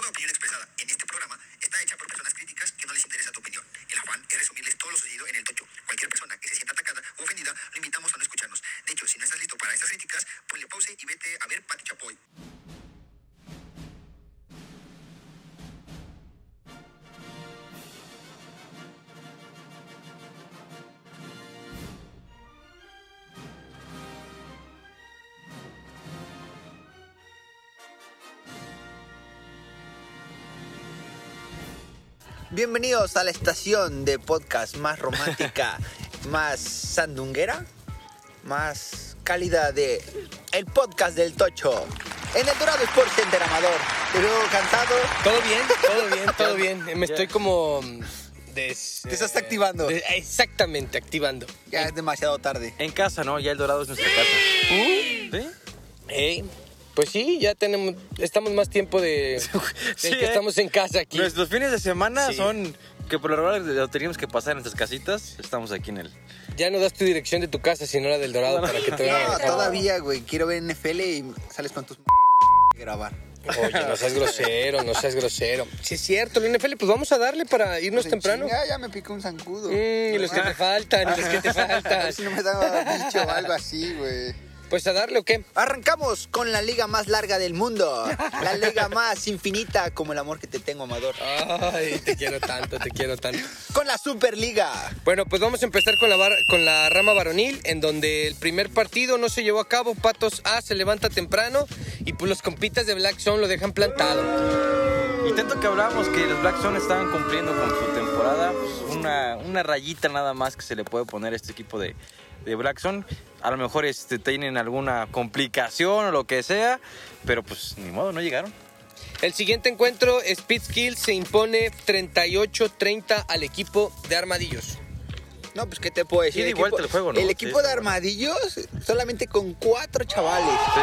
Toda opinión expresada en este programa está hecha por personas críticas que no les interesa tu opinión. El afán es resumirles todo lo sucedido en el tocho. Cualquier persona que se sienta atacada o ofendida, lo invitamos a no escucharnos. De hecho, si no estás listo para estas críticas, ponle pause y vete a ver Pati Chapoy. Bienvenidos a la estación de podcast más romántica, más sandunguera, más cálida de el podcast del Tocho. En el Dorado Sports Center Amador. Te veo cansado. Todo bien, todo bien, todo bien. Me estoy como mm, des, Te estás eh, activando. de- exactamente, activando. Ya es demasiado tarde. En casa, ¿no? Ya el Dorado es nuestra casa. Pues sí, ya tenemos, estamos más tiempo de, de Sí, que ¿eh? estamos en casa aquí. Nuestros fines de semana Sí. son que por lo regular lo teníamos que pasar en nuestras casitas. Estamos aquí en el. Ya no das tu dirección de tu casa, sino la del Dorado para que te vean. No, todavía, güey. Quiero ver NFL y sales con tus grabar. Oye, no seas grosero, no seas grosero. Sí es cierto, el NFL, pues vamos a darle para irnos temprano. Ya, ya me picó un zancudo. Mm, y los que te faltan, y los que te A faltan. ver si no me daba bicho o algo así, güey. Pues a darle o qué. Arrancamos con la liga más larga del mundo. La liga más infinita como el amor que te tengo, Amador. Ay, te quiero tanto, te quiero tanto. Con la Superliga. Bueno, pues vamos a empezar con la, bar- con la rama varonil, en donde el primer partido no se llevó a cabo. Patos A se levanta temprano y pues los compitas de Black Zone lo dejan plantado. Y tanto que hablábamos que los Black Zone estaban cumpliendo con su temporada, pues una, una rayita nada más que se le puede poner a este equipo de, de Black Zone. A lo mejor este, tienen alguna complicación o lo que sea, pero pues ni modo, no llegaron. El siguiente encuentro, Speed Skill se impone 38-30 al equipo de Armadillos. No, pues, ¿qué te puedo decir? Y El equipo- el juego, ¿no? El equipo Sí. de Armadillos, solamente con cuatro chavales. Sí.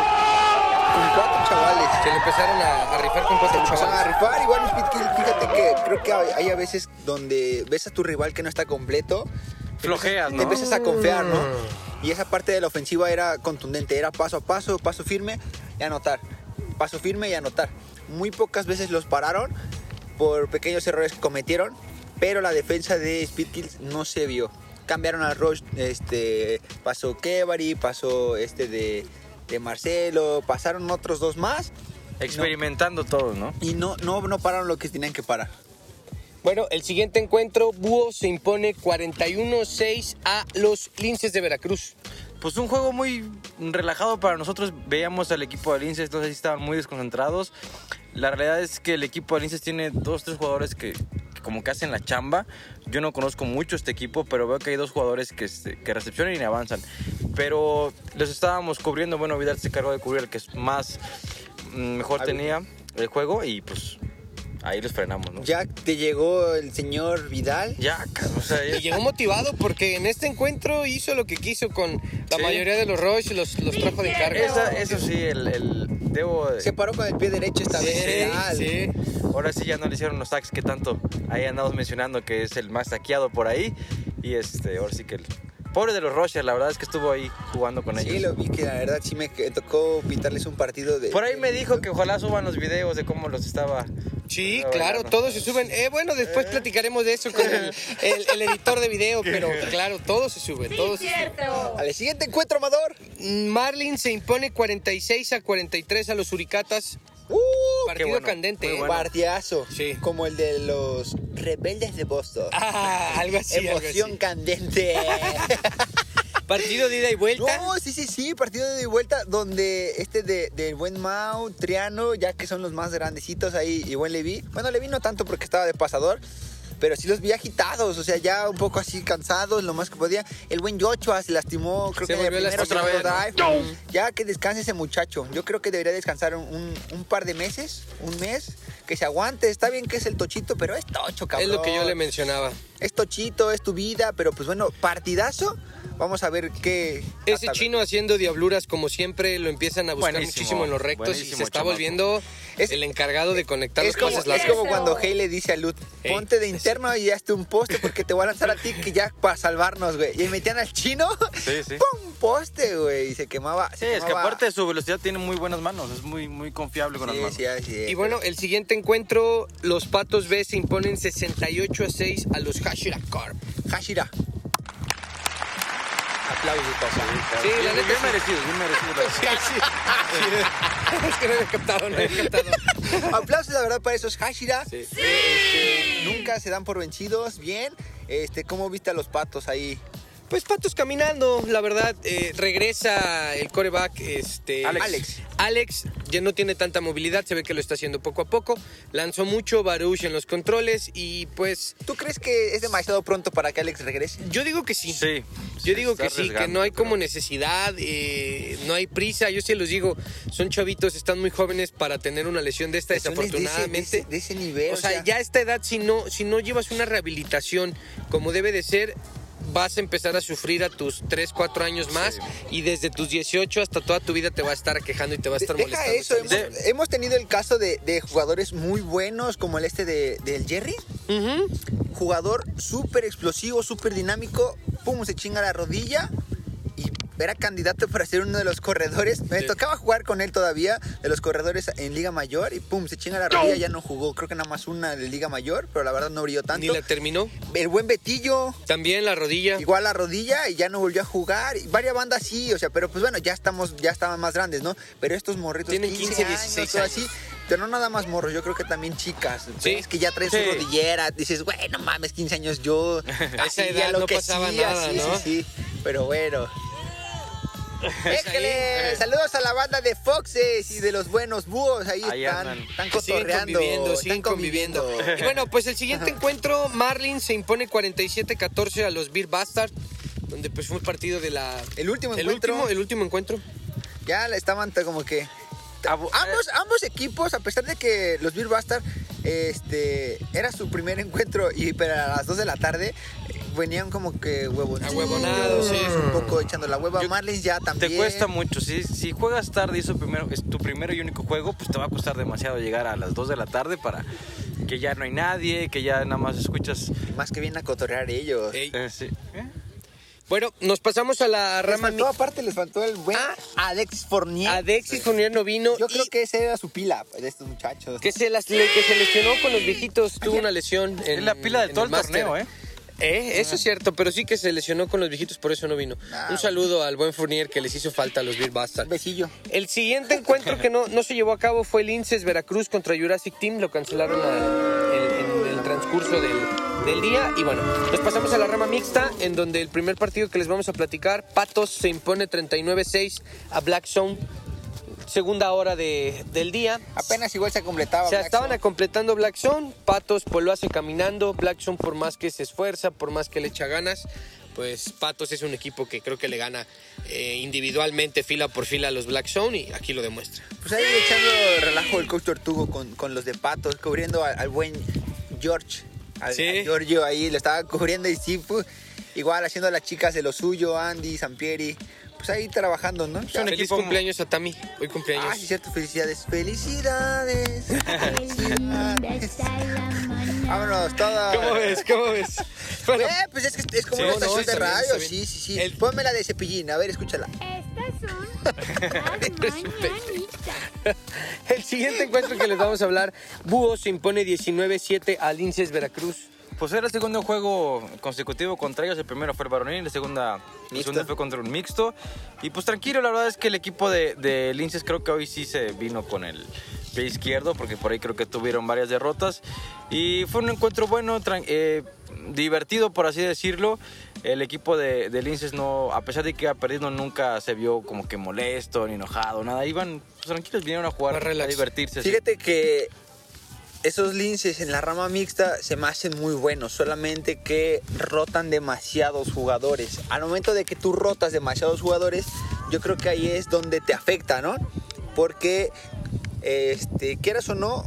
Con cuatro chavales. Se le empezaron a, a rifar con cuatro a chavales. rifar. Igual, fíjate que creo que hay, hay a veces donde ves a tu rival que no está completo. Flojeas, ¿no? Te empiezas a confiar, ¿no? Y esa parte de la ofensiva era contundente. Era paso a paso, paso firme y anotar. Paso firme y anotar. Muy pocas veces los pararon por pequeños errores que cometieron. Pero la defensa de Speedkills no se vio. Cambiaron al Rush, este, pasó Kevari, pasó este de, de Marcelo, pasaron otros dos más Experimentando todos, ¿no? y no, no, no pararon lo que tenían que parar. Bueno, el siguiente encuentro, Búho se impone 41-6 a los Linces de Veracruz. Pues un juego muy relajado para nosotros. Veíamos al equipo de Linces, entonces estaban muy desconcentrados. La realidad es que el equipo de Linces tiene dos, tres jugadores que como que hacen la chamba. Yo no conozco mucho este equipo, pero veo que hay dos jugadores que, que recepcionan y avanzan. Pero los estábamos cubriendo. Bueno, Vidal se cargó de cubrir el que es más mm, mejor tenía el juego y pues ahí los frenamos, ¿no? Ya te llegó el señor Vidal. Ya, cabrón, o sea, ya- Y llegó motivado porque en este encuentro hizo lo que quiso con la Sí. mayoría de los Rush y los, los trajo de carga. Esa- eso sí, el, el- debo Se paró con el pie derecho esta vez. Vidal. sí. Ahora sí ya no le hicieron los tags que tanto ahí andamos mencionando que es el más taqueado por ahí. Y este, ahora sí que el pobre de los Rochers, la verdad es que estuvo ahí jugando con Sí, ellos. lo vi que la verdad sí me tocó pintarles un partido de. Por ahí me dijo que ojalá suban los videos de cómo los estaba. Sí, claro, todos se suben. Eh, bueno, después platicaremos de eso con el, el- el editor de video, pero claro, todos se suben, todos se suben. Al siguiente encuentro, Amador. Marlin se impone 46 a 43 a los Suricatas. ¡Uh! Partido bueno, candente, ¿eh? bueno. Partidazo. Sí. Como el de los rebeldes de Boston. Ah, algo así, algo Emoción así. candente. Partido de ida y vuelta. No, sí, sí, sí, partido de ida y vuelta donde este de, del buen Mau, Triano, ya que son los más grandecitos ahí, y buen Levi. Bueno, Levi no tanto porque estaba de pasador, pero sí los vi agitados, o sea, ya un poco así cansados, lo más que podía. El buen Yochoa se lastimó, creo Se que el primero drive. Ya que descanse ese muchacho. Yo creo que debería descansar un, un- un par de meses, un mes, que se aguante. Está bien que es el tochito, pero es tocho, cabrón. Es lo que yo le mencionaba. Es tochito, es tu vida, pero pues bueno, partidazo. Vamos a ver qué. Ese chino haciendo diabluras como siempre lo empiezan a buscar Buenísimo, muchísimo en los rectos y se está chamaco. volviendo Es- el encargado de conectar Es los como, pases es como cuando Hey le dice a Lut, Ey. ponte de interno y hazte un poste porque te voy a lanzar a ti que ya para salvarnos, güey. Y metían al chino, Sí, sí. ¡pum! Poste, güey, y se quemaba. Sí, se es que aparte de su velocidad tiene muy buenas manos, es muy, muy confiable con las Sí, manos. sí, así es. Y bueno, el siguiente encuentro, los Patos B se imponen 68 a 6 a los Hashira Corp. Hashira. Aplausos, papá. Sí, la Bien, neta bien sí. merecido, bien merecido. la. Sí, sí. es que no había captado, no había captado. Aplausos, la verdad, para esos Hashira. Sí. Este, nunca se dan por vencidos. Bien. Este, ¿Cómo viste a los patos ahí? Pues Patos caminando, la verdad, eh, regresa el coreback, este... Alex. Alex. Alex ya no tiene tanta movilidad, se ve que lo está haciendo poco a poco. Lanzó mucho Baruch en los controles y pues ¿Tú crees que es demasiado pronto para que Alex regrese? yo digo que sí. Sí. Yo digo que sí, que no hay como necesidad, eh, no hay prisa. Yo sí los digo, son chavitos, están muy jóvenes para tener una lesión de esta, Son de ese- desafortunadamente. De ese, de ese nivel. O sea, ya a esta edad, si no, si no llevas una rehabilitación como debe de ser, vas a empezar a sufrir a tus 3, 4 años más y desde tus 18 hasta toda tu vida te va a estar quejando y te va a estar Deja molestando. eso, hemos, hemos tenido el caso de, de jugadores muy buenos como el este de, del Jerry. Jugador súper explosivo, súper dinámico. Pum, se chinga la rodilla. Era candidato para ser uno de los corredores. Me Sí. tocaba jugar con él todavía, de los corredores en Liga Mayor. Y pum, se chinga la rodilla. Ya no jugó, creo que nada más una de Liga Mayor. Pero la verdad no brilló Ni tanto. la terminó. El buen Betillo, También la rodilla. igual la rodilla y ya no volvió a jugar. Y varias bandas sí, o sea, pero pues bueno, ya estamos, ya estaban más grandes, ¿no? Pero estos morritos Tienen 15, 15, 16 años, así. Pero no nada más morros, yo creo que también chicas. Sí. Es que ya traen Sí. su rodillera, dices, güey, no mames, 15 años yo. esa edad no pasaba nada, sí, ¿no? Sí, sí, pero bueno. Saludos a la banda de Foxes y de los buenos búhos. Ahí, Ahí están, andan. están siguen conviviendo, están siguen conviviendo. Y bueno, pues el siguiente encuentro, Marlin se impone 47-14 a los Beer Bastard, donde pues fue un partido de la... El último el encuentro. último, el último encuentro. ya la estaban como que ambos, ambos equipos a pesar de que los Bill Bastard este era su primer encuentro y pero a las 2 de la tarde venían como que huevonados Ahuevonados, sí. un poco echando la hueva Yo- Marlins ya también Te cuesta mucho. Si, si juegas tarde y es tu, primero, es tu primero y único juego, pues te va a costar demasiado llegar a las 2 de la tarde para que ya no hay nadie, que ya nada más escuchas. más que vienen a cotorrear ellos eh, sí. ¿Eh? Bueno, nos pasamos a la les rama... faltó aparte les faltó el buen Ah. Alex Fournier Adexis Fournier no vino yo y creo que esa era su pila de estos muchachos que se, las, le- que se lesionó con los viejitos, tuvo una lesión. En, Es la pila de todo el máster. torneo, ¿eh? Eh, Eso es cierto, pero sí que se lesionó con los viejitos, por eso no vino. Ah, Un saludo al buen Fournier que les hizo falta a los Beer Bastard. un besillo El siguiente encuentro que no, no se llevó a cabo fue el Inces Veracruz contra Jurassic Team. Lo cancelaron a- en el transcurso del, del día. Y bueno, nos pasamos a la rama mixta, en donde el primer partido que les vamos a platicar, Patos se impone 39-6 a Black Zone. Segunda hora de- del día. apenas igual se completaba O sea, estaban Zone. completando Black Zone. Patos pues lo hace caminando. Black Zone por más que se esfuerza, por más que le echa ganas, pues Patos es un equipo que creo que le gana eh, individualmente fila por fila a los Black Zone y aquí lo demuestra. Pues ahí echando relajo el coach Tortugo con, con los de patos, cubriendo al, al buen George. Al, Sí. al Giorgio ahí lo estaba cubriendo y sí, pues, igual haciendo a las chicas de lo suyo, Andy, Sampieri. Pues ahí trabajando, ¿no? un Feliz equipo- cumpleaños a Tami. Hoy cumpleaños. Ah, sí, cierto, felicidades. Felicidades. felicidades. Vámonos, todos. ¿Cómo ves? ¿Cómo ves? Bueno, Eh, pues es que es como Sí, una estación de radio, bien. sí, sí, sí. El- Ponme la de cepillín, a ver, escúchala. Estas son las mañanitas. El siguiente encuentro que les vamos a hablar, Búho se impone 19-7 al Linces Veracruz. Pues era el segundo juego consecutivo contra ellos. El primero fue el varonil, la segunda, el Mixto. segundo fue contra un mixto. Y pues tranquilo, la verdad es que el equipo de, de Linces creo que hoy sí se vino con el pie izquierdo, porque por ahí creo que tuvieron varias derrotas. Y fue un encuentro bueno, eh, divertido por así decirlo. El equipo de, de Linces no, a pesar de que iba perdiendo, nunca se vio como que molesto ni enojado, nada. Iban pues, tranquilos, vinieron a jugar, a divertirse. sí. Fíjate que esos linces en la rama mixta se me hacen muy buenos, solamente que rotan demasiados jugadores. Al momento de que tú rotas demasiados jugadores, yo creo que ahí es donde te afecta, ¿no? Porque, este, quieras o no,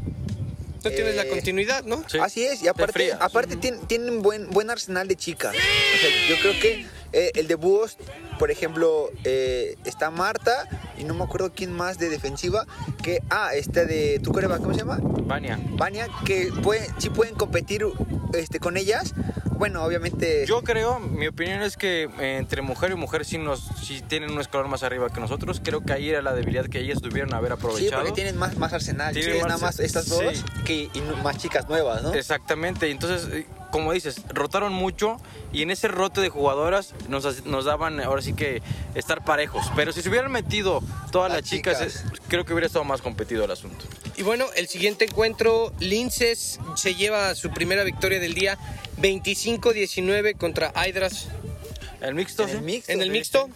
No tienes la Eh, continuidad, ¿no? Sí. Así es, y aparte, aparte tienen, tienen buen, buen arsenal de chicas. O sea, yo creo que eh, el de Búhos, por ejemplo, eh, está Marta y no me acuerdo quién más de defensiva, que, ah, este de tu coreba, ¿cómo se llama? Vania. Vania, que puede, sí pueden competir este, con ellas, bueno, obviamente... Yo creo, mi opinión es que eh, entre mujer y mujer sí, nos, sí tienen un escalón más arriba que nosotros. Creo que ahí era la debilidad que ellas tuvieron haber Sí, aprovechado. porque tienen más, más arsenal. Tienen más- nada más estas sí. dos que, y más chicas nuevas, ¿no? Exactamente, entonces, eh, como dices, rotaron mucho y en ese rote de jugadoras nos, nos daban ahora sí que estar parejos. Pero si se hubieran metido todas las, Las chicas, chicas. eh, creo que hubiera estado más competido el asunto. Y bueno, el siguiente encuentro, Linces se lleva su primera victoria del día, 25-19 contra Hydras El mixto, En el sí. mixto. en el sí. mixto.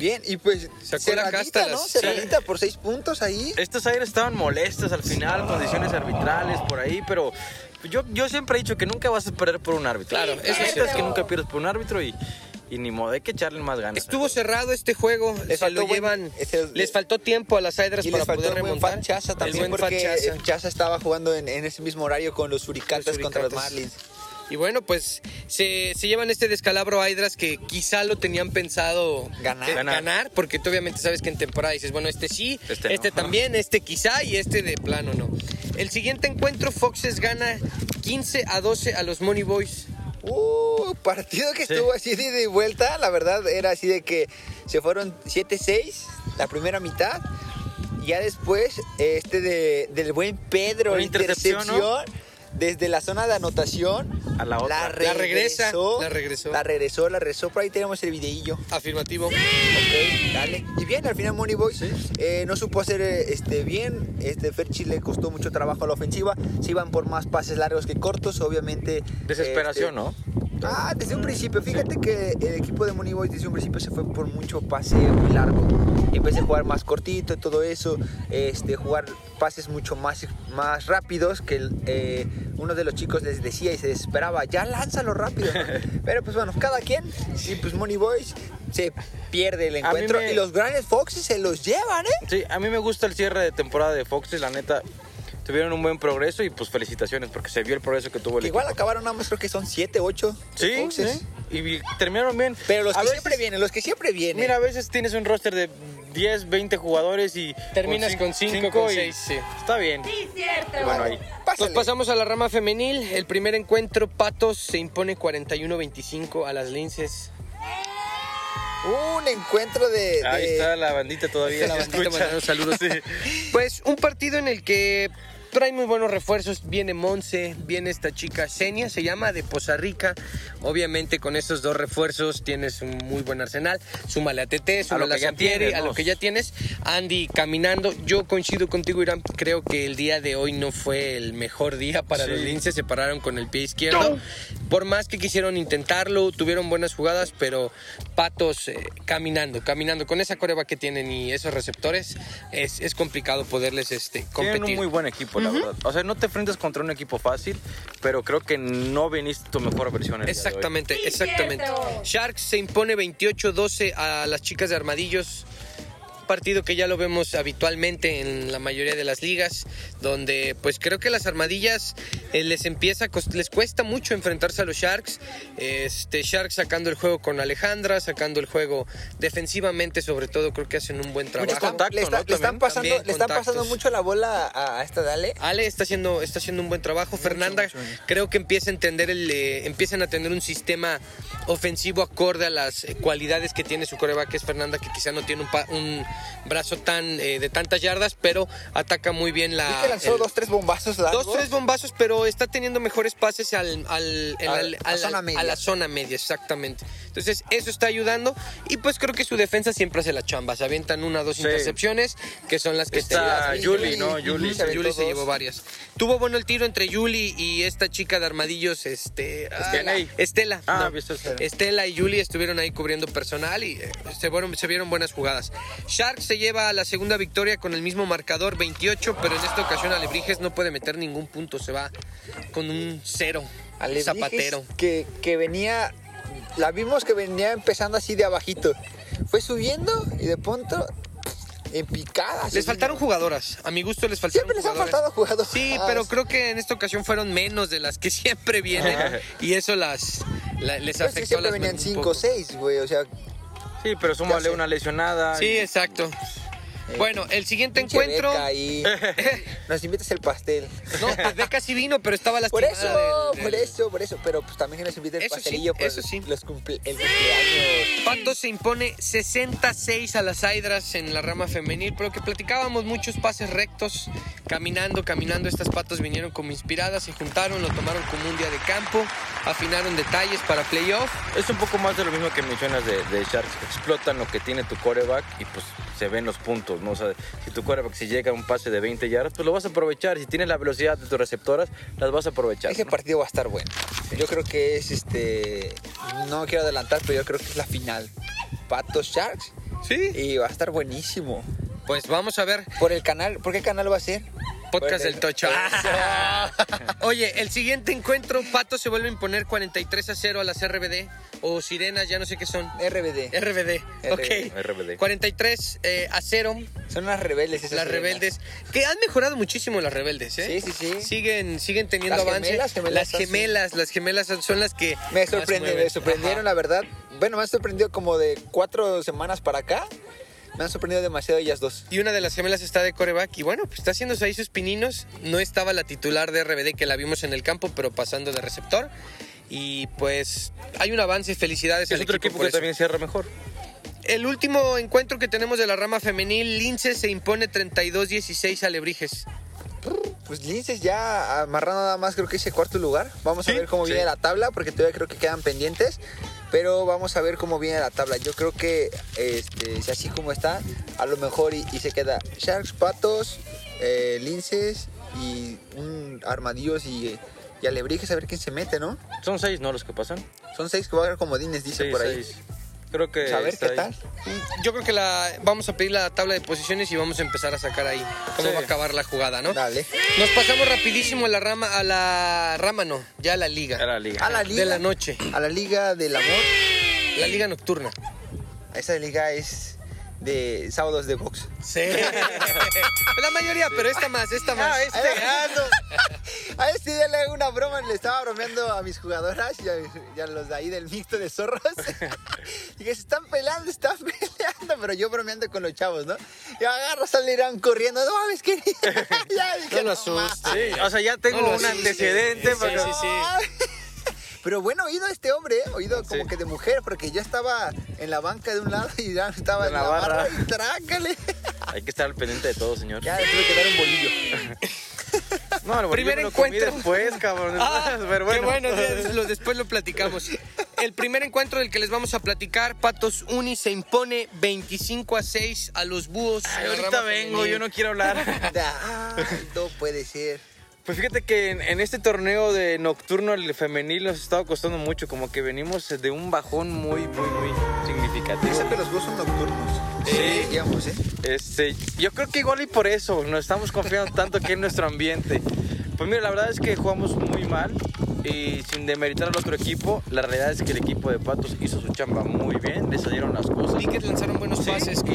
Bien, y pues Sacó la casta ¿no? las- Cerradita por seis puntos ahí. Estos aires estaban molestos al final, condiciones arbitrales por ahí, pero yo, yo siempre he dicho que nunca vas a perder por un árbitro. Claro, eso eso es es que nunca pierdes por un árbitro y, y ni modo, hay que echarle más ganas. Estuvo cerrado este juego, Les se lo buen- les faltó tiempo a las Hydras para les faltó poder el buen remontar. Fat Chaza El también buen porque Chaza. Chaza estaba jugando en, en ese mismo horario con los Suricatas Los contra los. Marlins. Y bueno, pues se, se llevan este descalabro a Hydras que quizá lo tenían pensado Ganar. Ganar. ganar, porque tú obviamente sabes que en temporada dices, bueno, este sí, Este este, también, este quizá y este de plano no. El siguiente encuentro, Foxes gana 15 a 12 a los Money Boys. Uh, partido que Sí. estuvo así de, de vuelta, la verdad era así de que se fueron 7-6 la primera mitad. Ya después, este de, del buen Pedro, Una intercepción, intercepción, desde la zona de anotación. A la otra. La regresa, regresó, la regresó. La regresó, la regresó. Por ahí tenemos el videillo. Afirmativo. Ok, dale. Y bien, al final Money Boys eh, no supo hacer eh, este, bien. Este Ferchi le costó mucho trabajo a la ofensiva. Se iban por más pases largos que cortos, obviamente. Desesperación, este, ¿no? Ah, desde un principio. Fíjate que el equipo de Money Boys desde un principio se fue por mucho pase muy largo. En vez de jugar más cortito y todo eso, este, jugar pases mucho más, más rápidos que eh, uno de los chicos les decía y se desesperaba, ya lánzalo rápido. Pero pues bueno, cada quien, y pues Money Boys se pierde el encuentro me- y los grandes Foxes se los llevan, ¿eh? Sí, a mí me gusta el cierre de temporada de Foxes, la neta. Tuvieron un buen progreso y pues felicitaciones porque se vio el progreso que tuvo el Que igual equipo. acabaron nada más creo que son 7, 8 Sí, sí. Y terminaron bien. Pero los A que veces- siempre vienen, los que siempre vienen. Mira, a veces tienes un roster de 10, 20 jugadores y... Terminas con cinco, con y seis, sí. Está bien. Sí, cierto. Bueno, ahí. Nos Pásale. pasamos a la rama femenil. El primer encuentro, Patos se impone 41-25 a las Linces. Un encuentro de... Ahí está la bandita todavía. La bandita mandando saludos. Pues un partido en el que trae muy buenos refuerzos. Viene Monse, viene esta chica Senia, se llama de Poza Rica. Obviamente con esos dos refuerzos tienes un muy buen arsenal. Súmale a TT, súmale a, que ya Sampieri, tienes, a lo que ya tienes. Andy caminando. Yo coincido contigo, Irán. Creo que el día de hoy no fue el mejor día para Sí. los linces. Se pararon con el pie izquierdo. Por más que quisieron intentarlo, tuvieron buenas jugadas, pero Patos eh, caminando, caminando. Con esa coreba que tienen y esos receptores, es, es complicado poderles este, Tienen competir. un muy buen equipo, la verdad. O sea, no te enfrentas contra un equipo fácil, pero creo que no viniste tu mejor versión. el día de hoy. Exactamente, Sí, exactamente. Sharks se impone 28-12 a las chicas de Armadillos. Partido que ya lo vemos habitualmente en la mayoría de las ligas, donde pues creo que las armadillas eh, les empieza les cuesta mucho enfrentarse a los Sharks. Este Sharks sacando el juego con Alejandra, sacando el juego defensivamente, sobre todo creo que hacen un buen trabajo. contacto, le está- ¿no? le están pasando, También le están pasando contactos. mucho la bola a, a esta Dale. Ale está haciendo, está haciendo un buen trabajo. Fernanda creo que empieza a entender el, eh, empiezan a tener un sistema ofensivo acorde a las eh, cualidades que tiene su coreback, que es Fernanda, que quizá no tiene un, pa- un brazo tan eh, de tantas yardas, pero ataca muy bien la. ¿Viste? Lanzó el- dos, tres bombazos largos. Dos, tres bombazos, pero está teniendo mejores pases al, al- en Al- la- a a la- zona media. a la zona media, exactamente. Entonces, eso está ayudando. Y pues creo que su defensa siempre hace la chamba. Se avientan una o dos Sí. intercepciones, que son las que Está te- Yuli, ¿no? Yuli. se Yuli se llevó varias. Tuvo bueno el tiro entre Yuli y esta chica de armadillos, este, Estela. ah, Estela. Ah, no. Estela. Estela y Yuli estuvieron ahí cubriendo personal y eh, se, fueron, se vieron buenas jugadas. Se lleva la segunda victoria con el mismo marcador 28, pero en esta ocasión Alebrijes no puede meter ningún punto, se va con un cero. Alebrijes Zapatero. Que, que venía, la vimos que venía empezando así de abajito. Fue subiendo y de pronto en picada. Les faltaron jugadoras, a mi gusto les faltaron Siempre les han jugadoras. faltado jugadores. Sí, pero creo que en esta ocasión fueron menos de las que siempre vienen y eso las la- les que afectó siempre las venían un 5 o poco. 6, güey. O sea, Sí, pero súmale una lesionada. Sí, y- exacto. Bueno, el siguiente Pinche encuentro. beca ahí. Nos invitas el pastel. No, pues Beca sí vino, pero estaba Por lastimada eso, del- por eso, por eso. Pero pues también que nos invite el Eso sí, pastelillo por eso sí. los cumple el cumpleaños. Patos se impone 66 a las Hydras en la rama femenil, pero que platicábamos muchos pases rectos, caminando, caminando, estas patos vinieron como inspiradas, se juntaron, lo tomaron como un día de campo, afinaron detalles para playoff. Es un poco más de lo mismo que mencionas de, de Sharks. Explotan lo que tiene tu coreback y pues se ven los puntos, ¿no? O sea, si tu coreback si llega a un pase de 20 yardas, pues lo vas a aprovechar. Si tienes la velocidad de tus receptoras, las vas a aprovechar. Ese ¿no? partido va a estar bueno. Yo creo que es este. No quiero adelantar, pero yo creo que es la final. Patos Sharks. Sí. Y va a estar buenísimo. Pues vamos a ver, Por el canal, ¿por qué canal va a ser? podcast del Tocho. Oye, el siguiente encuentro, Patos se vuelve a imponer 43 a 0 a las RBD, o Sirenas, ya no sé qué son. RBD. RBD, ok. RBD. 43 eh, a 0 Son unas rebeldes esas las sirenas. rebeldes, que han mejorado muchísimo las rebeldes, ¿eh? Sí, sí, sí. Siguen, siguen teniendo Las avance. gemelas, gemelas, las gemelas, las gemelas son, las que Me sorprende, me sorprendieron, la verdad. Bueno, me han sorprendido como de cuatro semanas para acá. Me han sorprendido demasiado ellas dos. Y una de las gemelas está de coreback y bueno, pues está haciéndose ahí sus pininos. No estaba la titular de RBD que la vimos en el campo, pero pasando de receptor. Y pues hay un avance, felicidades Es al otro equipo que también cierra mejor. El último encuentro que tenemos de la rama femenil, Lince se impone 32-16 a Lebrijes. Pues Linces ya amarrando nada más creo que ese cuarto lugar. Vamos a ver cómo sí. viene la tabla, porque todavía creo que quedan pendientes. Pero vamos a ver cómo viene la tabla. Yo creo que este, si así como está, a lo mejor y, y se queda Sharks, Patos, eh, Linces y un Armadillos y, y Alebrijes a ver quién se mete, ¿no? Son seis, ¿no? Los que pasan. Son seis que va a haber comodines, dice Seis, por ahí. seis. Creo que. A ver qué ahí. tal. Yo creo que la vamos a pedir la tabla de posiciones y vamos a empezar a sacar ahí cómo Sí. va a acabar la jugada, ¿no? Dale. Nos pasamos rapidísimo a la rama, a la rama no, ya a la liga. Era la liga. A la liga. De la noche, A la Liga del Amor. la liga nocturna. Esa liga es de sábados de box. Sí. la mayoría, pero esta más, esta más. Ah, este. ah, no. A este día le hago una broma, le estaba bromeando a mis jugadoras y a, y a los de ahí del mixto de zorros. y que se están peleando, se están peleando, pero yo bromeando con los chavos, ¿no? Y agarro, salirán corriendo, no mames, que ya dije, No lo asustes. Sí, o sea, ya tengo No un asustes. antecedente. Sí, pero- sí, sí. Pero bueno, oído este hombre, ¿eh? oído como Sí. que de mujer, porque yo estaba en la banca de un lado y ya estaba en la la barra, barra. y trácale. Hay que estar al pendiente de todo, señor. Ya tuve que dar un bolillo. No, el Primer me lo comí encuentro. después, cabrón. Ah, pero qué bueno. bueno, lo- después lo platicamos. El primer encuentro del que les vamos a platicar, Patos Uni se impone 25 a 6 a los búhos. Ay, ahorita vengo, yo no quiero hablar. Ay, no puede ser. Pues fíjate que en, en este torneo de nocturno el femenil nos ha estado costando mucho, como que venimos de un bajón muy, muy, muy significativo. Eso que los búhos son nocturnos. Sí. Digamos, ¿eh? Este, yo creo que igual y por eso nos estamos confiando tanto aquí en nuestro ambiente. Pues mira, la verdad es que jugamos muy mal y sin demeritar al otro equipo, la realidad es que el equipo de Patos hizo su chamba muy bien, le salieron las cosas. Vi que lanzaron buenos Sí, pases. que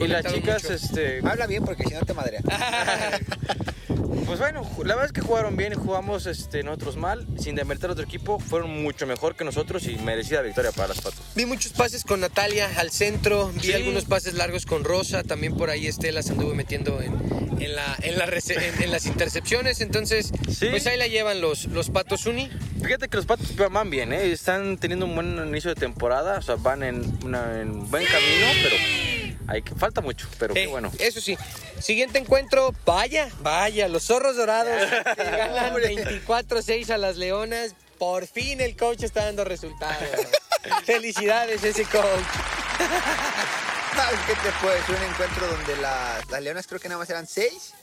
y, y las chicas, mucho. este, Habla bien porque si no te madrean. pues bueno, la verdad es que jugaron bien y jugamos este, nosotros mal, sin demeritar al otro equipo, fueron mucho mejor que nosotros y merecida victoria para las Patos. Vi muchos pases con Natalia al centro, vi Sí. algunos pases largos con Rosa, también por ahí Estela se anduvo metiendo en, en la, en, la rece- en- en las intercepciones, entonces Sí. pues ahí la llevan los, los Patos Uni. Fíjate que los Patos van bien, ¿eh? están teniendo un buen inicio de temporada, o sea, van en, una- en buen camino, pero hay que, falta mucho, pero qué Eh, bueno. Eso sí. Siguiente encuentro, vaya, vaya, los zorros dorados que ganan 24-6 a las leonas. Por fin el coach está dando resultados. Felicidades ese coach. ¿Sabes qué te puedo decir? Un encuentro donde las, las leonas creo que nada más eran seis.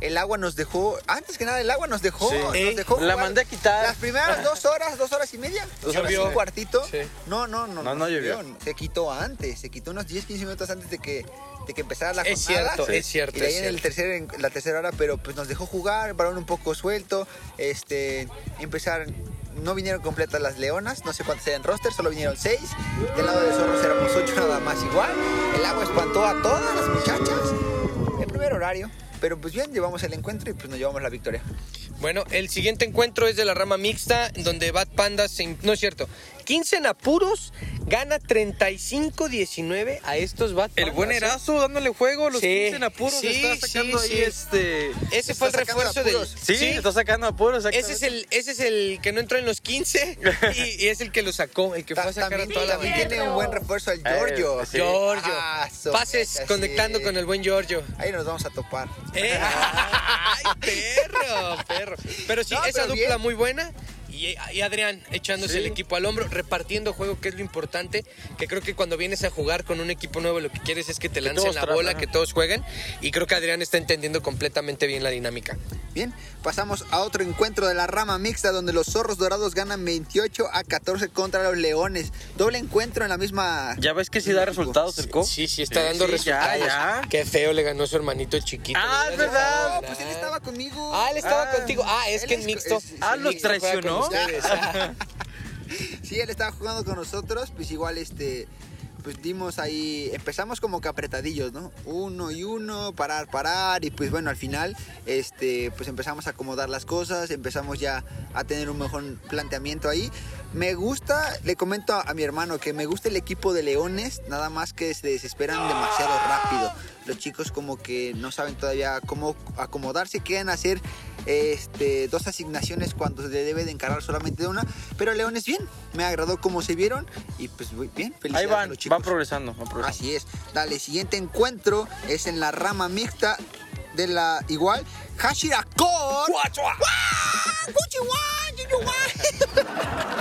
El agua nos dejó, antes que nada el agua nos dejó, Sí. nos dejó La mandé a quitar. Las primeras dos horas, dos horas y media, dos Llovió. un cuartito. Sí. No, no, no. No, no llovió. Se quitó antes, se quitó unos 10, 15 minutos antes de que, de que empezara la Es jornada. cierto, es cierto, Y de ahí es en el tercer, en la tercera hora, pero pues nos dejó jugar, balón un poco suelto, este, empezar... No vinieron completas las leonas, no sé cuántas eran roster, solo vinieron seis. Del lado de zorros éramos ocho nada más igual. El agua espantó a todas las muchachas. El primer horario. Pero pues bien, llevamos el encuentro y pues nos llevamos la victoria. Bueno, el siguiente encuentro es de la rama mixta, donde Bad Panda se... No es cierto. 15 en apuros Gana 35-19 a estos vatos. El buen Erazo dándole juego, los Sí, 15 en apuros, sí, está sacando sí, ahí sí. este... Ese fue el refuerzo del. Sí, está sacando apuros. Ese es, el, ese es el que no entró en los 15 y, y es el que lo sacó, el que fue a sacar a también, toda la vida. tiene un buen refuerzo el Giorgio. Eh, sí. Giorgio. Ah, Pases conectando con el buen Giorgio. Ahí nos vamos a topar. Eh, ¡Ay, perro! Perro. Pero sí, No, esa pero dupla bien. muy buena. Y, y Adrián echándose Sí. el equipo al hombro, repartiendo juego, que es lo importante. Que creo que cuando vienes a jugar con un equipo nuevo, lo que quieres es que te lancen la bola, que todos jueguen. Y creo que Adrián está entendiendo completamente bien la dinámica. Bien, pasamos a otro encuentro de la rama mixta donde los zorros dorados ganan 28 a 14 contra los leones. Doble encuentro en la misma. Ya ves que sí da resultados el COP. Sí, sí, está Sí, dando sí, resultados. ya, ya. Qué feo le ganó su hermanito el chiquito. Ah, es verdad. No, pues él estaba conmigo. Ah, él estaba Ah, contigo. Ah, es que es- en mixto. es- Ah, los traicionó. Ustedes. Sí, él estaba jugando con nosotros, pues igual este pues dimos ahí, empezamos como que apretadillos, ¿no? Uno y uno, parar, parar, y pues bueno, al final, este, pues empezamos a acomodar las cosas, empezamos ya a tener un mejor planteamiento ahí. Me gusta, le comento a, mi hermano que me gusta el equipo de Leones, nada más que se desesperan demasiado rápido. Los chicos como que no saben todavía cómo acomodarse, quieren hacer este, dos asignaciones cuando se debe de encargar solamente de una, pero Leones bien, me agradó cómo se vieron y pues muy bien, Ahí felicidades a van, los chicos. van progresando, van progresando. Así es. Dale, siguiente encuentro es en la rama mixta de la igual Hashira con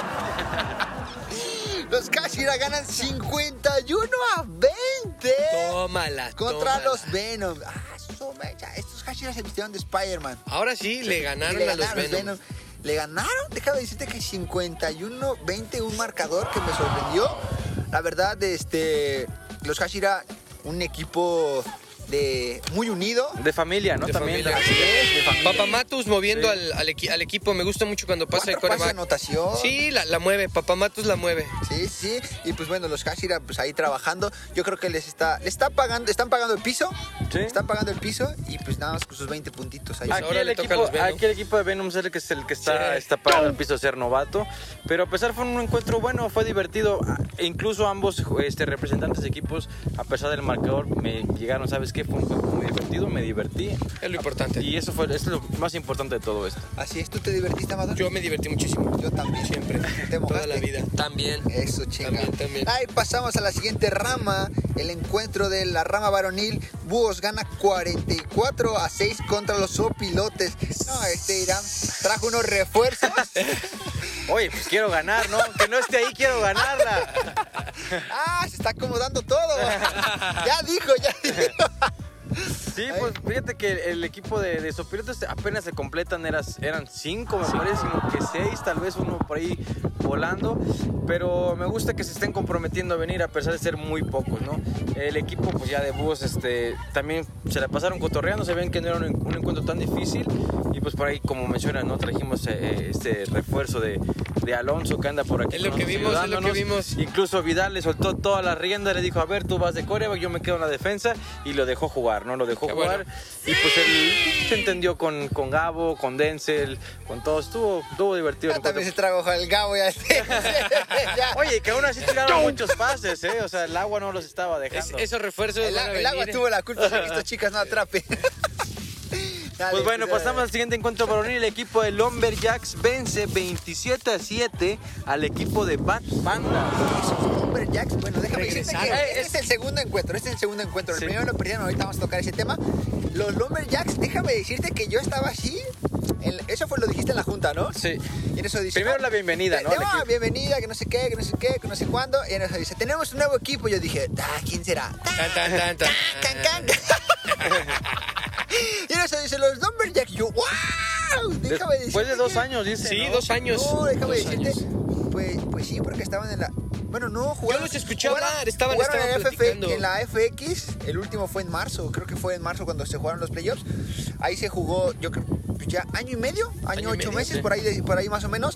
Los Hashira ganan 51 a 20 Tómala. contra tómala. los Venom. Ah, su mecha. Estos Hashira se vistieron de Spider-Man. Ahora sí, le ganaron Le a los ganaron Venom. Le ganaron, déjame decirte que 51-20, un marcador que me sorprendió. La verdad, este, los Hashira, un equipo de muy unido. De familia, ¿no? De También. familia. Así es, de familia. Papamatus moviendo Sí. al, al equi- al equipo. Me gusta mucho cuando pasa el coreback. anotación. Sí, la, la mueve. Papamatus la mueve. Sí, sí. Y pues bueno, los Hashira pues ahí trabajando. Yo creo que les está, les está pagando, están pagando el piso. Sí. Están pagando el piso y pues nada más con sus 20 puntitos ahí. Ah, Aquí ahora el, le toca a equipo, los Venom. aquí el equipo de Venom es el que, es el que está, Sí. está pagando el piso de ser novato. Pero a pesar fue un encuentro bueno, fue divertido. E incluso ambos este, representantes de equipos, a pesar del marcador, me llegaron, ¿sabes qué? Fue un juego muy divertido, me divertí. Es lo importante. Y eso fue es lo más importante de todo esto. Así es, ¿tú te divertiste, Amador? Yo me divertí muchísimo. Yo también. Siempre. ¿Te Toda la vida. También. Eso, chinga. También, también. Ahí pasamos a la siguiente rama, el encuentro de la rama varonil. Búhos gana 44 a 6 contra los opilotes. No, este Irán trajo unos refuerzos. Oye, pues quiero ganar, ¿no? Que no esté ahí, quiero ganarla. ah, se está acomodando todo. ya dijo, ya dijo. Sí, pues fíjate que el equipo de, de Sopilotes apenas se completan, eras, eran cinco, me parece, sino que seis, tal vez uno por ahí volando. Pero me gusta que se estén comprometiendo a venir a pesar de ser muy pocos, ¿no? El equipo, pues ya de búhos, este, también se la pasaron cotorreando, se ven que no era un, un encuentro tan difícil. Y pues por ahí, como mencionan, ¿no? Trajimos eh, este refuerzo de, de Alonso que anda por aquí. Es lo que vimos, es lo que ayudándonos. vimos. Incluso Vidal le soltó toda la rienda, le dijo, a ver, tú vas de coreback, yo me quedo en la defensa, y lo dejó jugar, ¿no? Lo dejó Qué jugar. bueno. Y pues él se entendió con, con Gabo, con Denzel, con todos. Estuvo, estuvo divertido. el Ya también se trajo el Gabo ya. ya. Oye, que aún así tiraron muchos pases, ¿eh? O sea, el agua no los estaba Es- dejando. esos refuerzos el, el agua venir. tuvo la culpa de que estas chicas no atrapen. Dale, Pues bueno, pasamos al siguiente encuentro varonil. El equipo de Lumberjacks vence 27 a 7 al equipo de Bat Panda. Lumberjacks, bueno, déjame decirte que este es el segundo encuentro, este es el segundo encuentro. El Sí. primero lo perdieron, ahorita vamos a tocar ese tema. Los Lumberjacks, déjame decirte que yo estaba así, en- eso fue lo dijiste en la junta, ¿no? Sí. Y en eso dice... Primero no, la bienvenida, ¿no? no, equipo. bienvenida, que no sé qué, que no sé qué, que no sé cuándo. Y en eso dice, tenemos un nuevo equipo. Yo dije, ah, ¿quién será? Tan, tan, tan, y en eso dice, los Lumberjacks. Yo, wow, déjame decirte. Después de dos que- años, dice. Sí, ¿no? dos años. no, déjame Dos decirte. años. Pues, pues sí, porque estaban en la. Bueno, no, jugaron. los escuché jugaron- hablar, estaban- jugaron estaban en, la FF en la FX. El último fue en marzo, creo que fue en marzo cuando se jugaron los playoffs. Ahí se jugó, yo creo, pues ya año y medio, año, Año y ocho medio, meses, sí. por ahí, de- por ahí más o menos.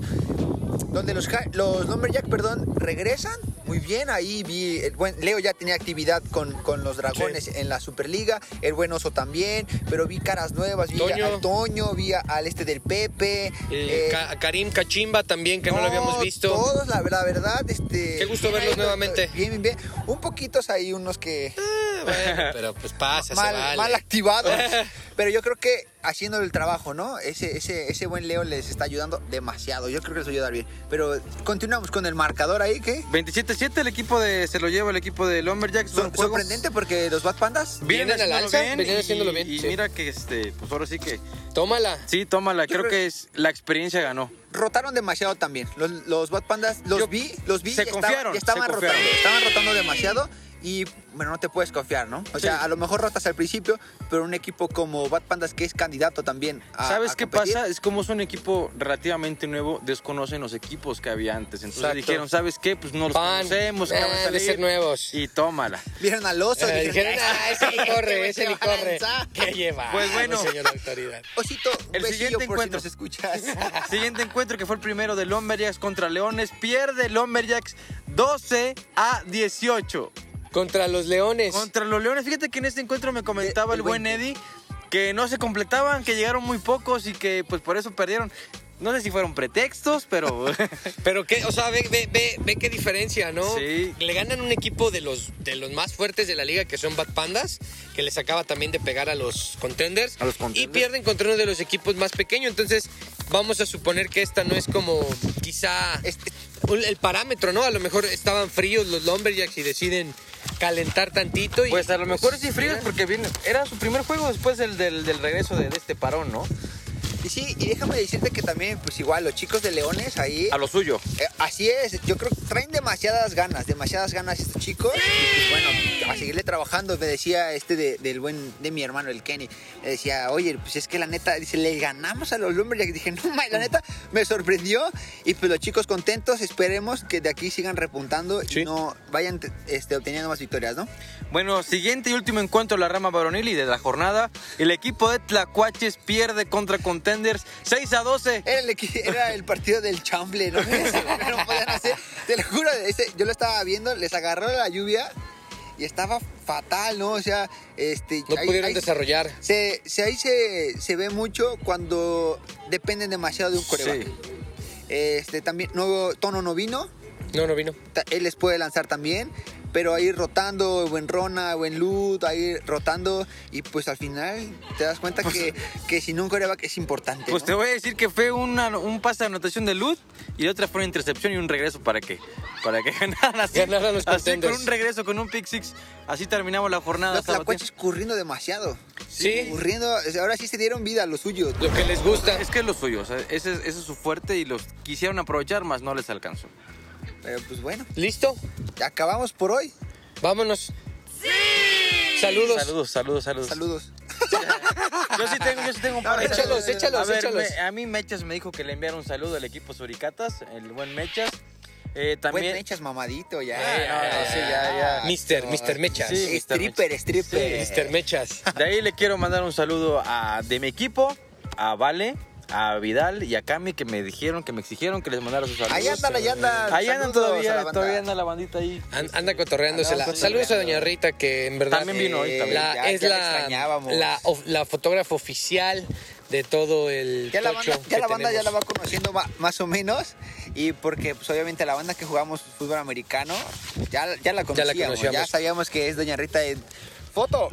Donde los, los Lumberjack, perdón, regresan muy bien, ahí vi, el buen Leo ya tenía actividad con, con los dragones en la Superliga, el buen Oso también, pero vi caras nuevas, vi Toño. al Toño, vi al este del Pepe. Eh, eh, Karim Cachimba también, que no, lo habíamos visto. Todos, la, la verdad, este... Qué gusto verlos nuevamente. Bien, bien, bien. Un poquitos ahí, unos que... Bueno, pero pues pasa, mal, se vale. mal activados. pero yo creo que haciendo el trabajo, ¿no? Ese, ese, ese buen Leo les está ayudando demasiado. Yo creo que les va a ayudar bien. Pero continuamos con el marcador ahí, ¿qué? 27-7 el equipo de se lo lleva el equipo de Lumberjacks. Juego. sorprendente porque los Bad Pandas Vienen al haciéndolo alza, y- haciéndolo bien, Y sí. mira que este, pues ahora sí que Tómala. sí, tómala, creo creo- que es la experiencia ganó. rotaron demasiado también. Los, los Bad Pandas los Yo- vi, los vi se y confiaron, y estaban se rotando, confiaron. estaban rotando demasiado y bueno, no te puedes confiar, ¿no? O sea, a lo mejor rotas al principio, pero un equipo como Bad Pandas que es candidato también a ¿Sabes a qué competir, pasa? Es como es un equipo relativamente nuevo, desconocen los equipos que había antes. Entonces Exacto. dijeron, ¿sabes qué? Pues no los Pan. conocemos, Ah, acaban de ser salir, nuevos. Y tómala. Vieron al oso y Eh, dijeron, dijeron, ah, ese ni corre, ese ni a corre. ¿Qué lleva? Pues bueno. señor autoridad. Osito, El siguiente encuentro. si nos escuchas. Siguiente encuentro que fue el primero de Lumberjacks contra Leones. Pierde Lumberjacks 12 a 18. Contra los leones. Contra los Leones, fíjate que en este encuentro me comentaba El el buen Eddie que no se completaban, que llegaron muy pocos y que pues por eso perdieron. No sé si fueron pretextos, pero Pero qué, o sea, ve, ve, ve, ve qué diferencia, ¿no? Sí. Le ganan un equipo de los, de los más fuertes de la liga, que son Bad Pandas, que les acaba también de pegar a los contenders. A los Y contenders. pierden contra uno de los equipos más pequeños. Entonces, vamos a suponer que esta no es como quizá Este- el parámetro, ¿no? A lo mejor estaban fríos los Lumberjacks y deciden calentar tantito. Y, pues a lo mejor sí mira. fríos porque viene, era su primer juego después del, del, del regreso de, de este parón, ¿no? Y sí, y déjame decirte que también, pues igual, los chicos de Leones ahí, A lo suyo. eh, así es, yo creo que traen demasiadas ganas, demasiadas ganas estos chicos. Y pues bueno, a seguirle trabajando, me decía este de- del buen, de mi hermano, el Kenny, me decía, oye, pues es que la neta, dice, le ganamos a los Lumberjacks. Dije, no, la neta, me sorprendió. Y pues los chicos contentos, esperemos que de aquí sigan repuntando Sí. y no vayan este, obteniendo más victorias, ¿no? Bueno, siguiente y último encuentro de la rama varonil y de la jornada. El equipo de Tlacuaches pierde contra Contenders 6 a 12. Era el, equi- era el partido del chamble, ¿no? no podían hacer. Te lo juro, ese- yo lo estaba viendo, les agarró la lluvia y estaba fatal, ¿no? O sea, este. No ahí- pudieron ahí desarrollar. Se, se- ahí se, se ve mucho cuando dependen demasiado de un coreback. Sí. Este, también, nuevo Tono no vino, No, no vino. él les puede lanzar también. Pero ahí rotando, buen Rona, buen Lut, ahí rotando. Y pues al final te das cuenta que, que sin un coreback es importante. Pues ¿no? te voy a decir que fue una- un pase de anotación de Luz y otra fue una intercepción y un regreso para que para que ganaran así. Ganaran los así con un regreso, con un pick six. Así terminamos la jornada. Los sabatina. tlacuaches corriendo demasiado. Sí. Corriendo, ahora sí se dieron vida a lo suyo. Lo que les gusta. Es que es lo suyo, o sea, ese, ese es su fuerte y los quisieron aprovechar, más no les alcanzó. Pero pues bueno, ¿Listo? ya acabamos por hoy. Vámonos. Saludos. Saludos, saludos, saludos. Saludos. Yo sí tengo, yo sí tengo un par de Échalos, saludos. échalos, a ver, échalos. me- a mí Mechas me dijo que le enviaron un saludo al equipo Suricatas, el buen Mechas. Eh, también. Buen mechas mamadito ya. Eh, no, no, sí, ya, ya. Mister, Mister Mechas. Sí. Eh, Stripper, stripper. Mister Mechas. De ahí le quiero mandar un saludo a de mi equipo, a Vale, a Vidal y a Cami que me dijeron, que me exigieron que les mandara sus saludos. Ahí andan, ahí andan. Ahí andan todavía, la banda. todavía anda la bandita ahí. An- Anda cotorreándosela. Andamos Saludos a. Doña Rita, que en verdad También vino hoy, también. la- Ya- es ya la la, fotógrafa oficial de todo el Ya la banda, ya que la, banda ya la va conociendo más o menos. Y porque, pues obviamente, la banda que jugamos fútbol americano, ya, ya la conocíamos. Ya, conocíamos. sabíamos que es Doña Rita en foto.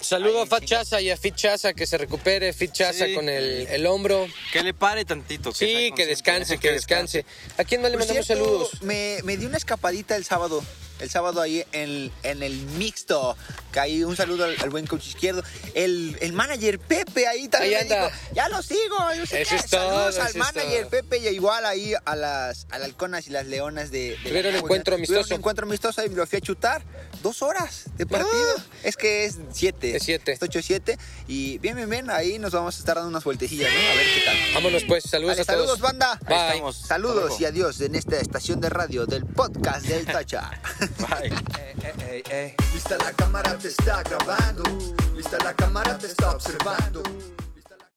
Saludo a Fat. Chaza y a Fit Chaza, que se recupere. Fit Chaza Sí. con el, el hombro. Que le pare tantito. Sí, sea que descanse, que descanse. ¿A quién más le mandamos cierto, saludos? Me, me di una escapadita el sábado. El sábado ahí en, en el mixto. Que ahí un saludo al, al buen coach izquierdo. El, el manager Pepe ahí también. Ahí dijo, ya lo sigo. yo sé Eso qué". es todo, Saludos al eso manager todo. Pepe y igual ahí a las, a las halconas y las leonas de. de Tuvieron la- encuentro Tuvieron amistoso. un encuentro amistoso y me lo fui a chutar. Dos horas de partido. Es que es siete. Es siete. Es 8-7. Y bien, bien, bien. Ahí nos vamos a estar dando unas vueltecillas, ¿no? A ver qué tal. Vámonos pues, saludos Vale, a todos. saludos, banda. Bye. Ahí estamos. Hasta Saludos y adiós en esta estación de radio del podcast del Tacha. Bye. Eh, eh, eh, lista la cámara te está grabando, lista la cámara te está observando.